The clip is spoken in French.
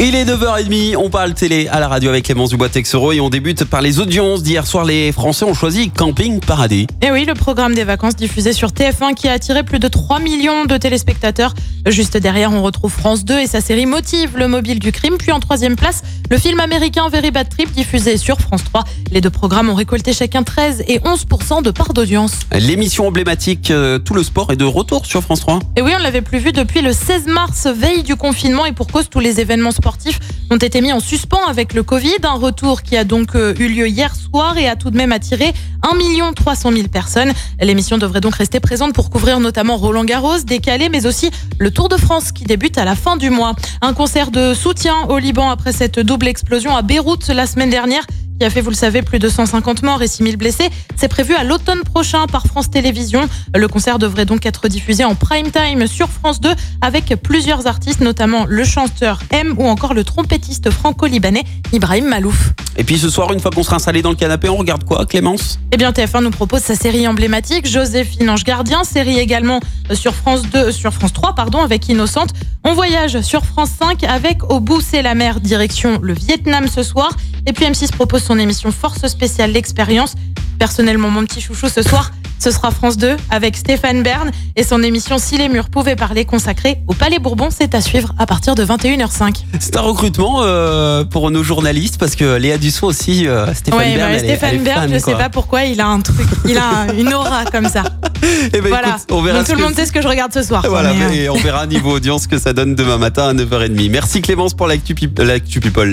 Il est 9h30, on parle télé à la radio avec Clémence Dubois-Texero et on débute par les audiences. D'hier soir, les Français ont choisi Camping Paradis. Et oui, le programme des vacances diffusé sur TF1 qui a attiré plus de 3 millions de téléspectateurs. Juste derrière, on retrouve France 2 et sa série Motive, le mobile du crime. Puis en troisième place, le film américain Very Bad Trip diffusé sur France 3. Les deux programmes ont récolté chacun 13 et 11% de part d'audience. L'émission emblématique euh, Tout le sport est de retour sur France 3. Et oui, on l'avait plus vu depuis le 16 mars, veille du confinement et pour cause tous les événements sportifs ont été mis en suspens avec le Covid. Un retour qui a donc euh, eu lieu hier soir et a tout de même attiré 1 300 000 personnes. L'émission devrait donc rester présente pour couvrir notamment Roland Garros, décalé, mais aussi le Tour de France qui débute à la fin du mois. Un concert de soutien au Liban après cette double explosion à Beyrouth la semaine dernière qui a fait, vous le savez, plus de 150 morts et 6000 blessés. C'est prévu à l'automne prochain par France Télévisions. Le concert devrait donc être diffusé en prime time sur France 2 avec plusieurs artistes, notamment le chanteur M ou encore le trompettiste franco-libanais Ibrahim Malouf. Et puis ce soir, une fois qu'on sera installé dans le canapé, on regarde quoi, Clémence? Eh bien, TF1 nous propose sa série emblématique, Joséphine Ange Gardien, série également sur France 2, sur France 3, pardon, avec Innocente. On voyage sur France 5 avec Au bout c'est la mer, direction le Vietnam ce soir. Et puis M6 propose son émission Force spéciale l'expérience. Personnellement, mon petit chouchou ce soir, ce sera France 2 avec Stéphane Bern et son émission Si les murs pouvaient parler consacrée au Palais Bourbon. C'est à suivre à partir de 21h05. C'est un recrutement euh, pour nos journalistes parce que Léa Dussault aussi, euh, Stéphane Ouais, Bern, bah, elle est- Stéphane elle est Bern, fan, je sais quoi. pas pourquoi, il a un truc, il a une aura comme ça. Eh ben, voilà. écoute, on verra Donc tout le monde sait ce que je regarde ce soir. Voilà, mais, euh, et on verra niveau audience ce que ça donne demain matin à 9h30. Merci Clémence pour l'actu People.